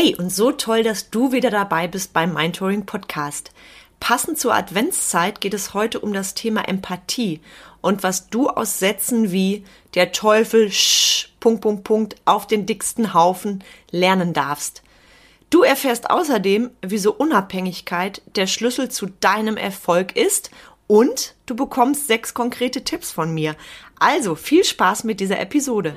Hey, und so toll, dass du wieder dabei bist beim Mindtouring Podcast. Passend zur Adventszeit geht es heute um das Thema Empathie und was du aus Sätzen wie der Teufel sch, Punkt, Punkt, Punkt auf den dicksten Haufen lernen darfst. Du erfährst außerdem, wieso Unabhängigkeit der Schlüssel zu deinem Erfolg ist und du bekommst sechs konkrete Tipps von mir. Also viel Spaß mit dieser Episode.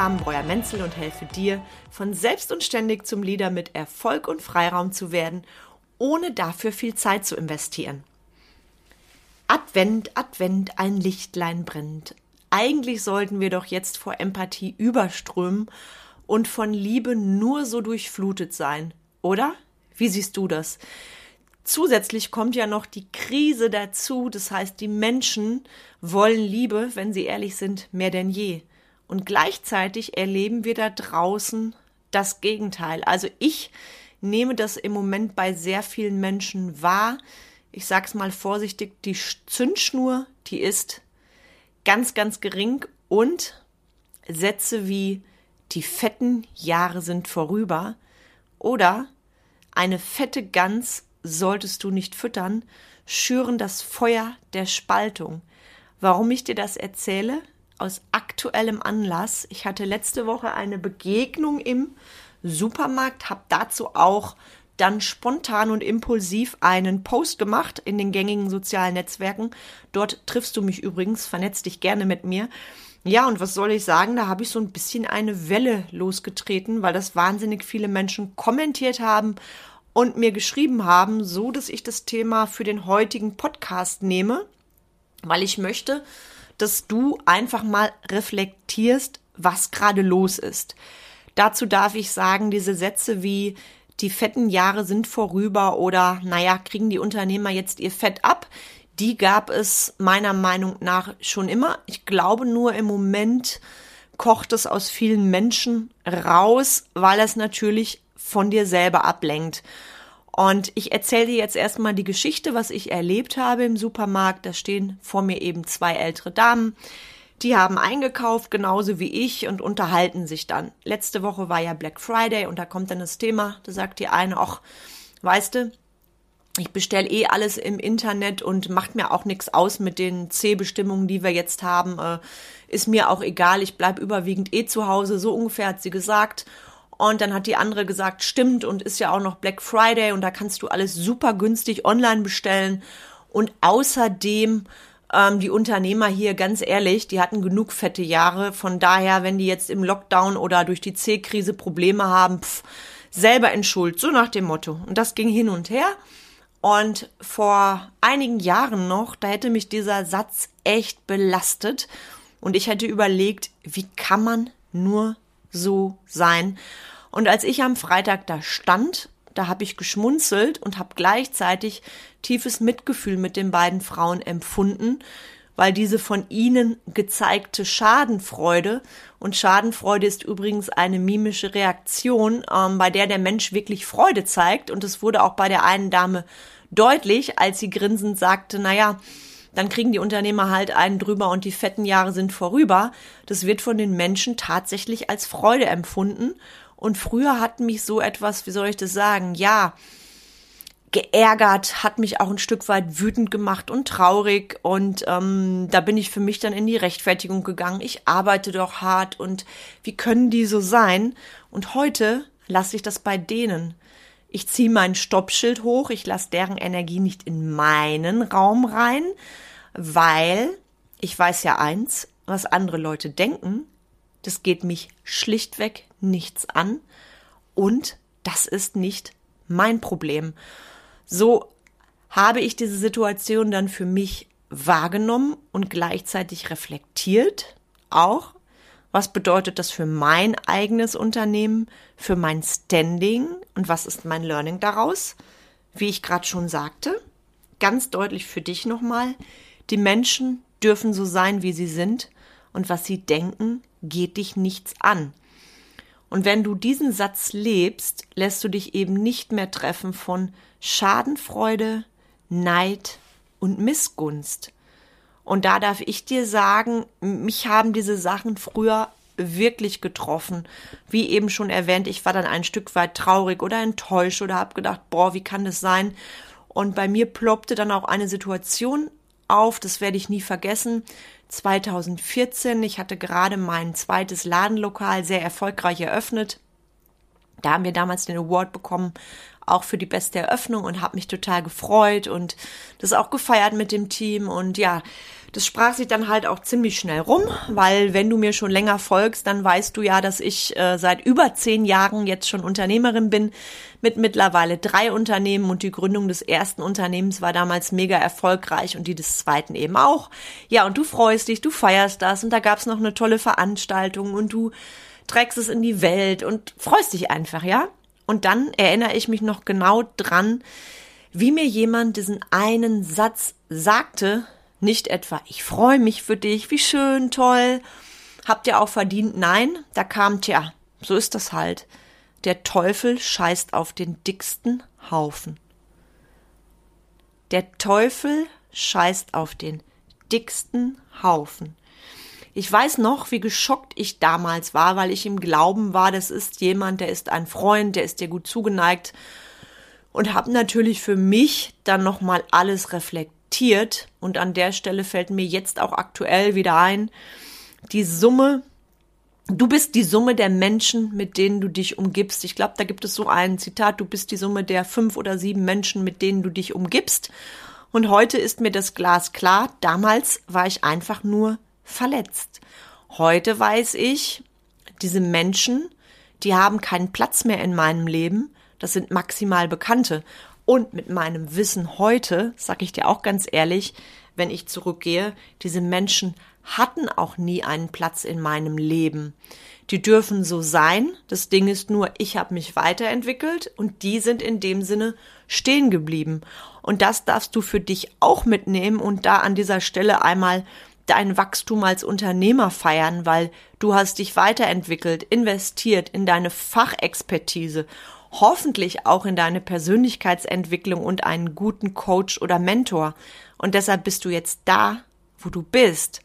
Carmen Breuer-Menzel und helfe dir, von selbst und ständig zum Leader mit Erfolg und Freiraum zu werden, ohne dafür viel Zeit zu investieren. Advent, Advent, ein Lichtlein brennt. Eigentlich sollten wir doch jetzt vor Empathie überströmen und von Liebe nur so durchflutet sein, oder? Wie siehst du das? Zusätzlich kommt ja noch die Krise dazu, das heißt, die Menschen wollen Liebe, wenn sie ehrlich sind, mehr denn je. Und gleichzeitig erleben wir da draußen das Gegenteil. Also ich nehme das im Moment bei sehr vielen Menschen wahr. Ich sag's mal vorsichtig, die Zündschnur, die ist ganz, ganz gering und Sätze wie die fetten Jahre sind vorüber oder eine fette Gans solltest du nicht füttern, schüren das Feuer der Spaltung. Warum ich dir das erzähle? Aus aktuellem Anlass. Ich hatte letzte Woche eine Begegnung im Supermarkt, habe dazu auch dann spontan und impulsiv einen Post gemacht in den gängigen sozialen Netzwerken. Dort triffst du mich übrigens, vernetz dich gerne mit mir. Ja, und was soll ich sagen? Da habe ich so ein bisschen eine Welle losgetreten, weil das wahnsinnig viele Menschen kommentiert haben und mir geschrieben haben, so dass ich das Thema für den heutigen Podcast nehme, weil ich möchte, dass du einfach mal reflektierst, was gerade los ist. Dazu darf ich sagen, diese Sätze wie die fetten Jahre sind vorüber oder naja, kriegen die Unternehmer jetzt ihr Fett ab, die gab es meiner Meinung nach schon immer. Ich glaube nur im Moment kocht es aus vielen Menschen raus, weil es natürlich von dir selber ablenkt. Und ich erzähle dir jetzt erstmal die Geschichte, was ich erlebt habe im Supermarkt. Da stehen vor mir eben zwei ältere Damen. Die haben eingekauft, genauso wie ich, und unterhalten sich dann. Letzte Woche war ja Black Friday und da kommt dann das Thema, da sagt die eine, ach, weißt du, ich bestelle eh alles im Internet und macht mir auch nichts aus mit den C-Bestimmungen, die wir jetzt haben. Äh, ist mir auch egal, ich bleib überwiegend eh zu Hause, so ungefähr hat sie gesagt. Und dann hat die andere gesagt, stimmt und ist ja auch noch Black Friday und da kannst du alles super günstig online bestellen. Und außerdem ähm, die Unternehmer hier, ganz ehrlich, die hatten genug fette Jahre. Von daher, wenn die jetzt im Lockdown oder durch die C-Krise Probleme haben, pff, selber in Schuld, so nach dem Motto. Und das ging hin und her. Und vor einigen Jahren noch, da hätte mich dieser Satz echt belastet. Und ich hätte überlegt, wie kann man nur so sein? Und als ich am Freitag da stand, da habe ich geschmunzelt und habe gleichzeitig tiefes Mitgefühl mit den beiden Frauen empfunden, weil diese von ihnen gezeigte Schadenfreude und Schadenfreude ist übrigens eine mimische Reaktion, ähm, bei der der Mensch wirklich Freude zeigt und es wurde auch bei der einen Dame deutlich, als sie grinsend sagte, naja, dann kriegen die Unternehmer halt einen drüber und die fetten Jahre sind vorüber. Das wird von den Menschen tatsächlich als Freude empfunden und früher hat mich so etwas, wie soll ich das sagen, ja, geärgert, hat mich auch ein Stück weit wütend gemacht und traurig. Und ähm, da bin ich für mich dann in die Rechtfertigung gegangen. Ich arbeite doch hart und wie können die so sein? Und heute lasse ich das bei denen. Ich ziehe mein Stoppschild hoch, ich lasse deren Energie nicht in meinen Raum rein, weil ich weiß ja eins, was andere Leute denken, das geht mich schlichtweg nichts an und das ist nicht mein Problem. So habe ich diese Situation dann für mich wahrgenommen und gleichzeitig reflektiert, auch Was bedeutet das für mein eigenes Unternehmen, für mein Standing und was ist mein Learning daraus? Wie ich gerade schon sagte, ganz deutlich für dich nochmal, die Menschen dürfen so sein, wie sie sind und was sie denken, geht dich nichts an. Und wenn du diesen Satz lebst, lässt du dich eben nicht mehr treffen von Schadenfreude, Neid und Missgunst. Und da darf ich dir sagen, mich haben diese Sachen früher wirklich getroffen. Wie eben schon erwähnt, ich war dann ein Stück weit traurig oder enttäuscht oder habe gedacht, boah, wie kann das sein? Und bei mir ploppte dann auch eine Situation auf, das werde ich nie vergessen. 2014, ich hatte gerade mein zweites Ladenlokal sehr erfolgreich eröffnet. Da haben wir damals den Award bekommen auch für die beste Eröffnung und habe mich total gefreut und das auch gefeiert mit dem Team und ja, das sprach sich dann halt auch ziemlich schnell rum, weil wenn du mir schon länger folgst, dann weißt du ja, dass ich äh, seit über zehn Jahren jetzt schon Unternehmerin bin mit mittlerweile drei Unternehmen und die Gründung des ersten Unternehmens war damals mega erfolgreich und die des zweiten eben auch. Ja, und du freust dich, du feierst das und da gab's noch eine tolle Veranstaltung und du trägst es in die Welt und freust dich einfach, ja? Und dann erinnere ich mich noch genau dran, wie mir jemand diesen einen Satz sagte, nicht etwa, ich freue mich für dich, wie schön, toll, habt ihr auch verdient. Nein, da kam, tja, so ist das halt. Der Teufel scheißt auf den dicksten Haufen. Der Teufel scheißt auf den dicksten Haufen. Ich weiß noch, wie geschockt ich damals war, weil ich im Glauben war, das ist jemand, der ist ein Freund, der ist dir gut zugeneigt und habe natürlich für mich dann noch mal alles reflektiert und an der Stelle fällt mir jetzt auch aktuell wieder ein, die Summe Du bist die Summe der Menschen, mit denen du dich umgibst. Ich glaube, da gibt es so ein Zitat, du bist die Summe der fünf oder sieben Menschen, mit denen du dich umgibst. Und heute ist mir das Glas klar. Damals war ich einfach nur verletzt. Heute weiß ich, diese Menschen, die haben keinen Platz mehr in meinem Leben. Das sind maximal Bekannte. Und mit meinem Wissen heute, sag ich dir auch ganz ehrlich, wenn ich zurückgehe, diese Menschen hatten auch nie einen Platz in meinem Leben. Die dürfen so sein. Das Ding ist nur, ich habe mich weiterentwickelt und die sind in dem Sinne stehen geblieben. Und das darfst du für dich auch mitnehmen und da an dieser Stelle einmal dein Wachstum als Unternehmer feiern, weil du hast dich weiterentwickelt, investiert in deine Fachexpertise, hoffentlich auch in deine Persönlichkeitsentwicklung und einen guten Coach oder Mentor. Und deshalb bist du jetzt da, wo du bist.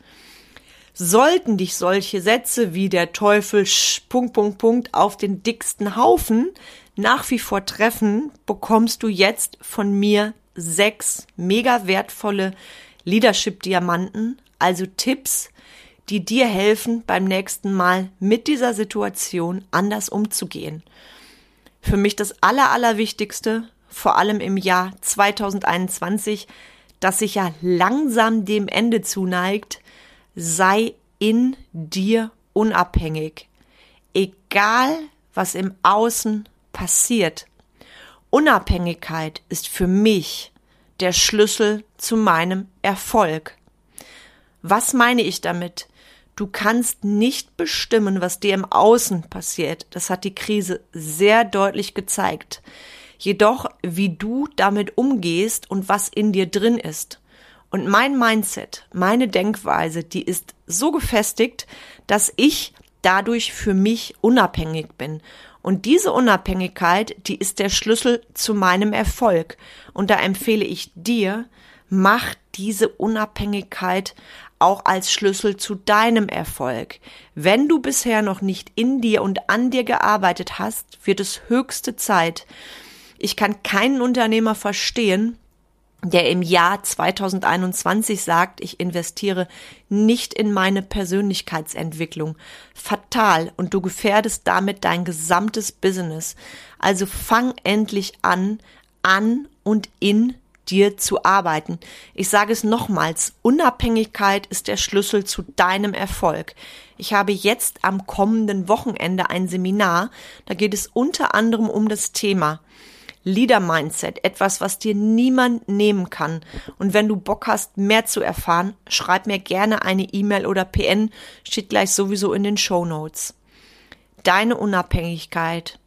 Sollten dich solche Sätze wie der Teufel Punkt, Punkt, Punkt auf den dicksten Haufen nach wie vor treffen, bekommst du jetzt von mir sechs mega wertvolle Leadership-Diamanten also Tipps, die dir helfen, beim nächsten Mal mit dieser Situation anders umzugehen. Für mich das Aller, Allerwichtigste, vor allem im Jahr 2021, das sich ja langsam dem Ende zuneigt, sei in dir unabhängig. Egal, was im Außen passiert. Unabhängigkeit ist für mich der Schlüssel zu meinem Erfolg. Was meine ich damit? Du kannst nicht bestimmen, was dir im Außen passiert. Das hat die Krise sehr deutlich gezeigt. Jedoch, wie du damit umgehst und was in dir drin ist. Und mein Mindset, meine Denkweise, die ist so gefestigt, dass ich dadurch für mich unabhängig bin. Und diese Unabhängigkeit, die ist der Schlüssel zu meinem Erfolg. Und da empfehle ich dir, mach diese Unabhängigkeit auch als Schlüssel zu deinem Erfolg. Wenn du bisher noch nicht in dir und an dir gearbeitet hast, wird es höchste Zeit. Ich kann keinen Unternehmer verstehen, der im Jahr 2021 sagt, ich investiere nicht in meine Persönlichkeitsentwicklung. Fatal und du gefährdest damit dein gesamtes Business. Also fang endlich an, an und in dir zu arbeiten. Ich sage es nochmals, Unabhängigkeit ist der Schlüssel zu deinem Erfolg. Ich habe jetzt am kommenden Wochenende ein Seminar, da geht es unter anderem um das Thema Leader Mindset, etwas, was dir niemand nehmen kann. Und wenn du Bock hast, mehr zu erfahren, schreib mir gerne eine E-Mail oder PN, steht gleich sowieso in den Show Notes. Deine Unabhängigkeit,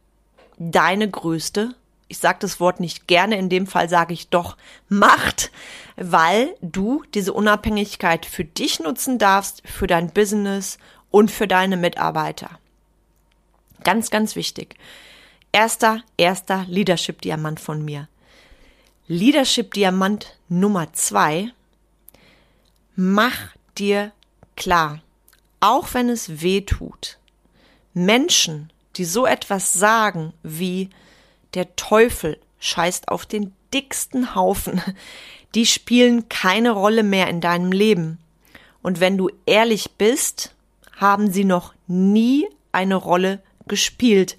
deine größte, ich sage das Wort nicht gerne, in dem Fall sage ich doch Macht, weil du diese Unabhängigkeit für dich nutzen darfst, für dein Business und für deine Mitarbeiter. Ganz, ganz wichtig. Erster, erster Leadership-Diamant von mir. Leadership-Diamant Nummer zwei. Mach dir klar, auch wenn es weh tut, Menschen, die so etwas sagen wie der Teufel scheißt auf den dicksten Haufen, die spielen keine Rolle mehr in deinem Leben. Und wenn du ehrlich bist, haben sie noch nie eine Rolle gespielt.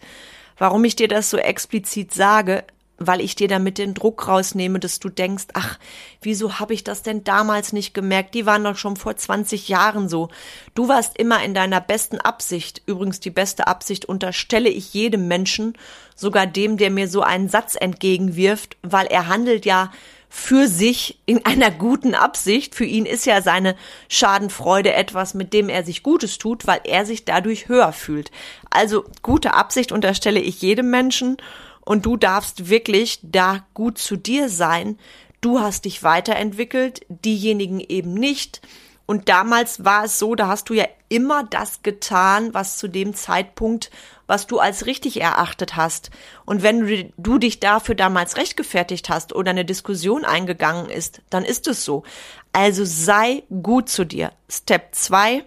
Warum ich dir das so explizit sage, weil ich dir damit den Druck rausnehme, dass du denkst, ach, wieso habe ich das denn damals nicht gemerkt? Die waren doch schon vor 20 Jahren so. Du warst immer in deiner besten Absicht. Übrigens, die beste Absicht unterstelle ich jedem Menschen, sogar dem, der mir so einen Satz entgegenwirft, weil er handelt ja für sich in einer guten Absicht. Für ihn ist ja seine Schadenfreude etwas, mit dem er sich Gutes tut, weil er sich dadurch höher fühlt. Also gute Absicht unterstelle ich jedem Menschen und du darfst wirklich da gut zu dir sein. Du hast dich weiterentwickelt, diejenigen eben nicht. Und damals war es so, da hast du ja immer das getan, was zu dem Zeitpunkt, was du als richtig erachtet hast. Und wenn du, dich dafür damals rechtgefertigt hast oder eine Diskussion eingegangen ist, dann ist es so. Also sei gut zu dir. Step zwei: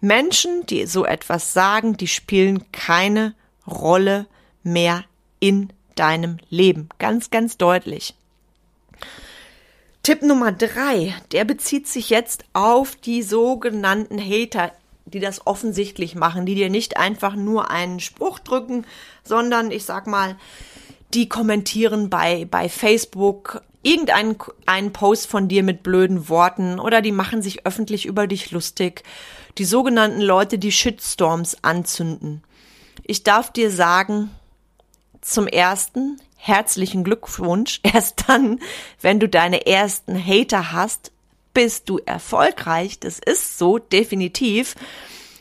Menschen, die so etwas sagen, die spielen keine Rolle mehr in deinem Leben. Ganz, ganz deutlich. Tipp Nummer drei, der bezieht sich jetzt auf die sogenannten Hater, die das offensichtlich machen, die dir nicht einfach nur einen Spruch drücken, sondern ich sag mal, die kommentieren bei, bei Facebook irgendeinen einen Post von dir mit blöden Worten oder die machen sich öffentlich über dich lustig. Die sogenannten Leute, die Shitstorms anzünden. Ich darf dir sagen, zum ersten herzlichen Glückwunsch. Erst dann, wenn du deine ersten Hater hast, bist du erfolgreich. Das ist so, definitiv.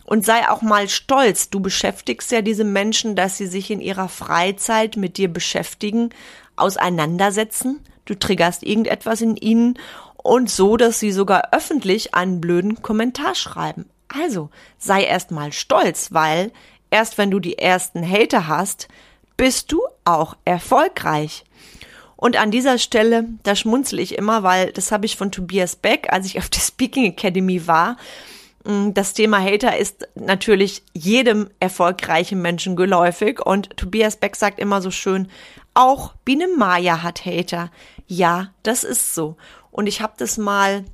Und sei auch mal stolz. Du beschäftigst ja diese Menschen, dass sie sich in ihrer Freizeit mit dir beschäftigen, auseinandersetzen. Du triggerst irgendetwas in ihnen und so, dass sie sogar öffentlich einen blöden Kommentar schreiben. Also sei erst mal stolz, weil erst wenn du die ersten Hater hast, bist du auch erfolgreich. Und an dieser Stelle, da schmunzel ich immer, weil das habe ich von Tobias Beck, als ich auf der Speaking Academy war. Mm, das Thema Hater ist natürlich jedem erfolgreichen Menschen geläufig und Tobias Beck sagt immer so schön, auch Biene Maya hat Hater. Ja, das ist so. Und ich habe das mal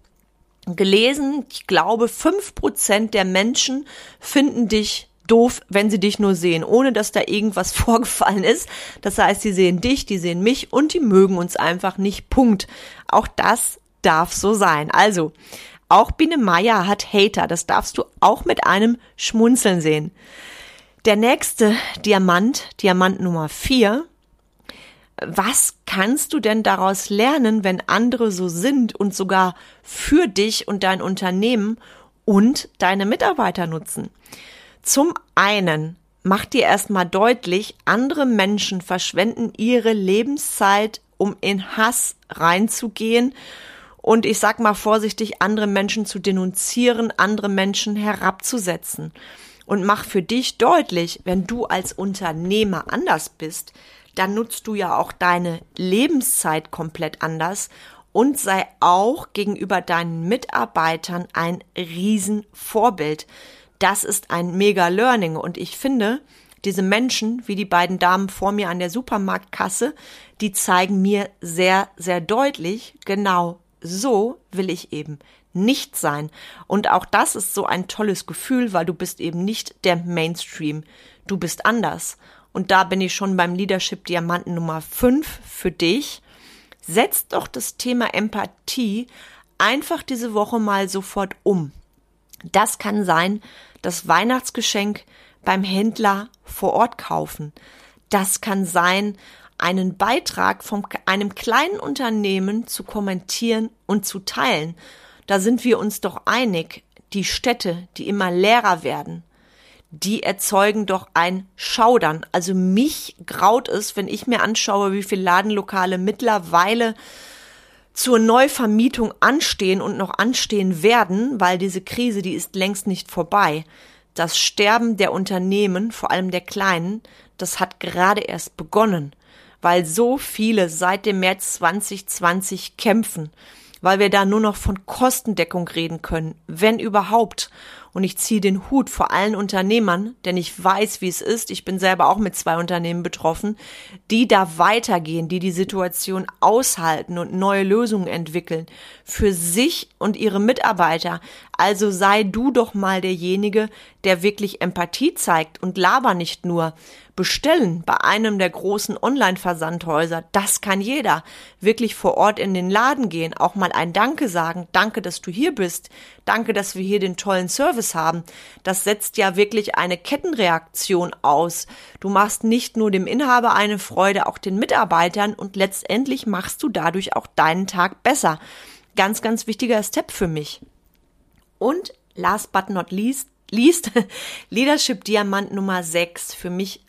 gelesen. Ich glaube, fünf Prozent der Menschen finden dich doof, wenn sie dich nur sehen, ohne dass da irgendwas vorgefallen ist. Das heißt, sie sehen dich, die sehen mich und die mögen uns einfach nicht. Punkt. Auch das darf so sein. Also, auch Biene Meier hat Hater. Das darfst du auch mit einem Schmunzeln sehen. Der nächste Diamant, Diamant Nummer vier. Was kannst du denn daraus lernen, wenn andere so sind und sogar für dich und dein Unternehmen und deine Mitarbeiter nutzen? Zum einen macht dir erstmal deutlich, andere Menschen verschwenden ihre Lebenszeit, um in Hass reinzugehen und ich sag mal vorsichtig, andere Menschen zu denunzieren, andere Menschen herabzusetzen. Und mach für dich deutlich, wenn du als Unternehmer anders bist, dann nutzt du ja auch deine Lebenszeit komplett anders und sei auch gegenüber deinen Mitarbeitern ein Riesenvorbild das ist ein mega Learning und ich finde, diese Menschen, wie die beiden Damen vor mir an der Supermarktkasse, die zeigen mir sehr, sehr deutlich, genau so will ich eben nicht sein. Und auch das ist so ein tolles Gefühl, weil du bist eben nicht der Mainstream. Du bist anders. Und da bin ich schon beim Leadership Diamanten Nummer 5 für dich. Setz doch das Thema Empathie einfach diese Woche mal sofort um. Das kann sein, das Weihnachtsgeschenk beim Händler vor Ort kaufen. Das kann sein, einen Beitrag von einem kleinen Unternehmen zu kommentieren und zu teilen. Da sind wir uns doch einig. Die Städte, die immer leerer werden, die erzeugen doch ein Schaudern. Also mich graut es, wenn ich mir anschaue, wie viele Ladenlokale mittlerweile zur Neuvermietung anstehen und noch anstehen werden, weil diese Krise, die ist längst nicht vorbei. Das Sterben der Unternehmen, vor allem der kleinen, das hat gerade erst begonnen, weil so viele seit dem März 2020 kämpfen, weil wir da nur noch von Kostendeckung reden können, wenn überhaupt. Und ich ziehe den Hut vor allen Unternehmern, denn ich weiß, wie es ist. Ich bin selber auch mit zwei Unternehmen betroffen, die da weitergehen, die die Situation aushalten und neue Lösungen entwickeln. Für sich und ihre Mitarbeiter. Also sei du doch mal derjenige, der wirklich Empathie zeigt und laber nicht nur bestellen bei einem der großen Online-Versandhäuser. Das kann jeder. Wirklich vor Ort in den Laden gehen, auch mal ein Danke sagen. Danke, dass du hier bist. Danke, dass wir hier den tollen Service haben. Das setzt ja wirklich eine Kettenreaktion aus. Du machst nicht nur dem Inhaber eine Freude, auch den Mitarbeitern und letztendlich machst du dadurch auch deinen Tag besser. Ganz, ganz wichtiger Step für mich. Und last but not least, least Leadership Diamant Nummer 6 für mich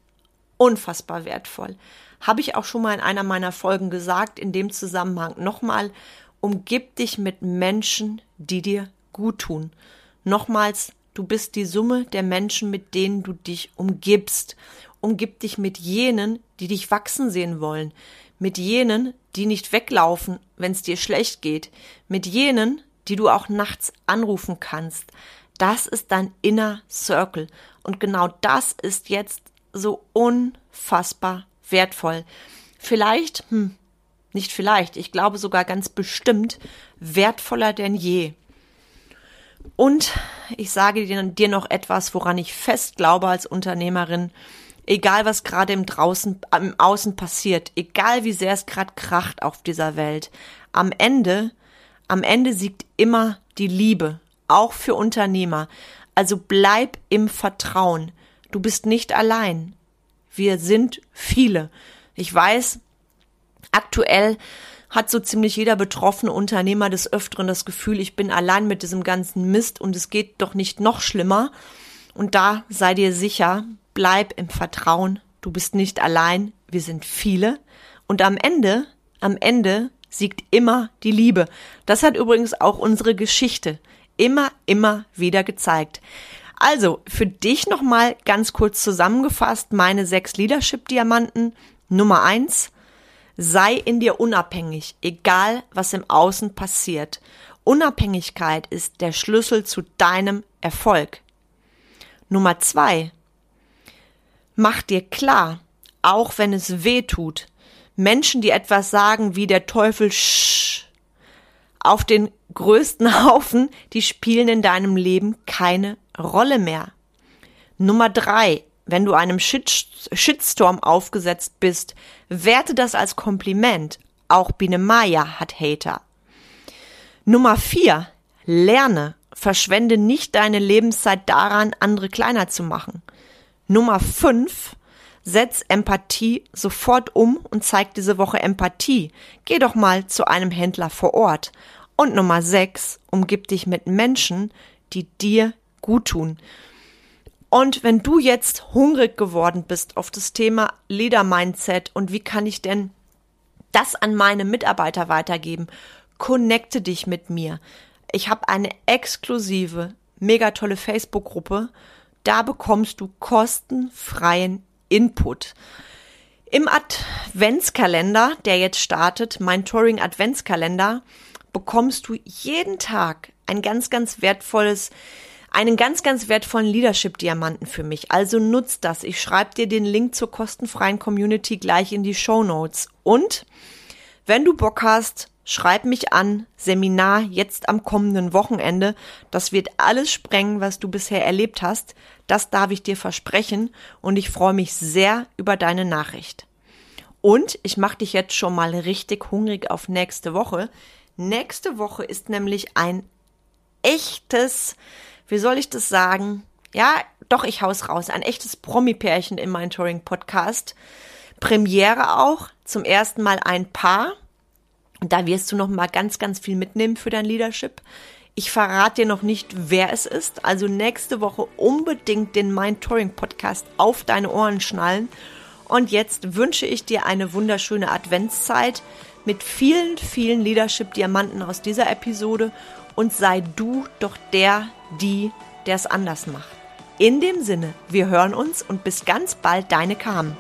unfassbar wertvoll. Habe ich auch schon mal in einer meiner Folgen gesagt, in dem Zusammenhang nochmal, umgib dich mit Menschen, die dir gut tun. Nochmals, du bist die Summe der Menschen, mit denen du dich umgibst. Umgib dich mit jenen, die dich wachsen sehen wollen, mit jenen, die nicht weglaufen, wenn es dir schlecht geht, mit jenen, die du auch nachts anrufen kannst. Das ist dein inner Circle. Und genau das ist jetzt so unfassbar wertvoll. Vielleicht, hm, nicht vielleicht, ich glaube sogar ganz bestimmt wertvoller denn je. Und ich sage dir, noch etwas, woran ich fest glaube als Unternehmerin. Egal, was gerade im Draußen, im Außen passiert, egal wie sehr es gerade kracht auf dieser Welt, am Ende, am Ende siegt immer die Liebe, auch für Unternehmer. Also bleib im Vertrauen. Du bist nicht allein. Wir sind viele. Ich weiß, aktuell hat so ziemlich jeder betroffene Unternehmer des Öfteren das Gefühl, ich bin allein mit diesem ganzen Mist und es geht doch nicht noch schlimmer. Und da sei dir sicher, bleib im Vertrauen, du bist nicht allein, wir sind viele. Und am Ende, am Ende siegt immer die Liebe. Das hat übrigens auch unsere Geschichte immer, immer wieder gezeigt. Also, für dich nochmal ganz kurz zusammengefasst meine sechs Leadership-Diamanten. Nummer eins, sei in dir unabhängig, egal was im Außen passiert. Unabhängigkeit ist der Schlüssel zu deinem Erfolg. Nummer zwei, mach dir klar, auch wenn es weh tut, Menschen, die etwas sagen wie der Teufel sch, auf den größten Haufen, die spielen in deinem Leben keine Rolle mehr. Nummer drei, wenn du einem Shit Shitstorm aufgesetzt bist, werte das als Kompliment. Auch Biene Maya hat Hater. Nummer vier, lerne. Verschwende nicht deine Lebenszeit daran, andere kleiner zu machen. Nummer fünf, setz Empathie sofort um und zeig diese Woche Empathie. Geh doch mal zu einem Händler vor Ort. Und Nummer sechs, umgib dich mit Menschen, die dir gut tun. Und wenn du jetzt hungrig geworden bist auf das Thema Leader Mindset und wie kann ich denn das an meine Mitarbeiter weitergeben, connecte dich mit mir. Ich habe eine exklusive, mega tolle Facebook-Gruppe. Da bekommst du kostenfreien Input. Im Adventskalender, der jetzt startet, mein Touring Adventskalender, bekommst du jeden Tag ein ganz, ganz wertvolles einen ganz, ganz wertvollen Leadership-Diamanten für mich. Also nutzt das. Ich schreibe dir den Link zur kostenfreien Community gleich in die Show Notes. Und wenn du Bock hast, schreib mich an. Seminar jetzt am kommenden Wochenende. Das wird alles sprengen, was du bisher erlebt hast. Das darf ich dir versprechen. Und ich freue mich sehr über deine Nachricht. Und ich mache dich jetzt schon mal richtig hungrig auf nächste Woche. Nächste Woche ist nämlich ein echtes wie soll ich das sagen? Ja, doch, ich haus raus. Ein echtes Promi-Pärchen im Mentoring-Podcast. Premiere auch, zum ersten Mal ein Paar. Da wirst du noch mal ganz, ganz viel mitnehmen für dein Leadership. Ich verrate dir noch nicht, wer es ist. Also nächste Woche unbedingt den Mind Touring Podcast auf deine Ohren schnallen. Und jetzt wünsche ich dir eine wunderschöne Adventszeit mit vielen, vielen Leadership-Diamanten aus dieser Episode und sei du doch der, die, der es anders macht. In dem Sinne, wir hören uns und bis ganz bald, deine Carmen.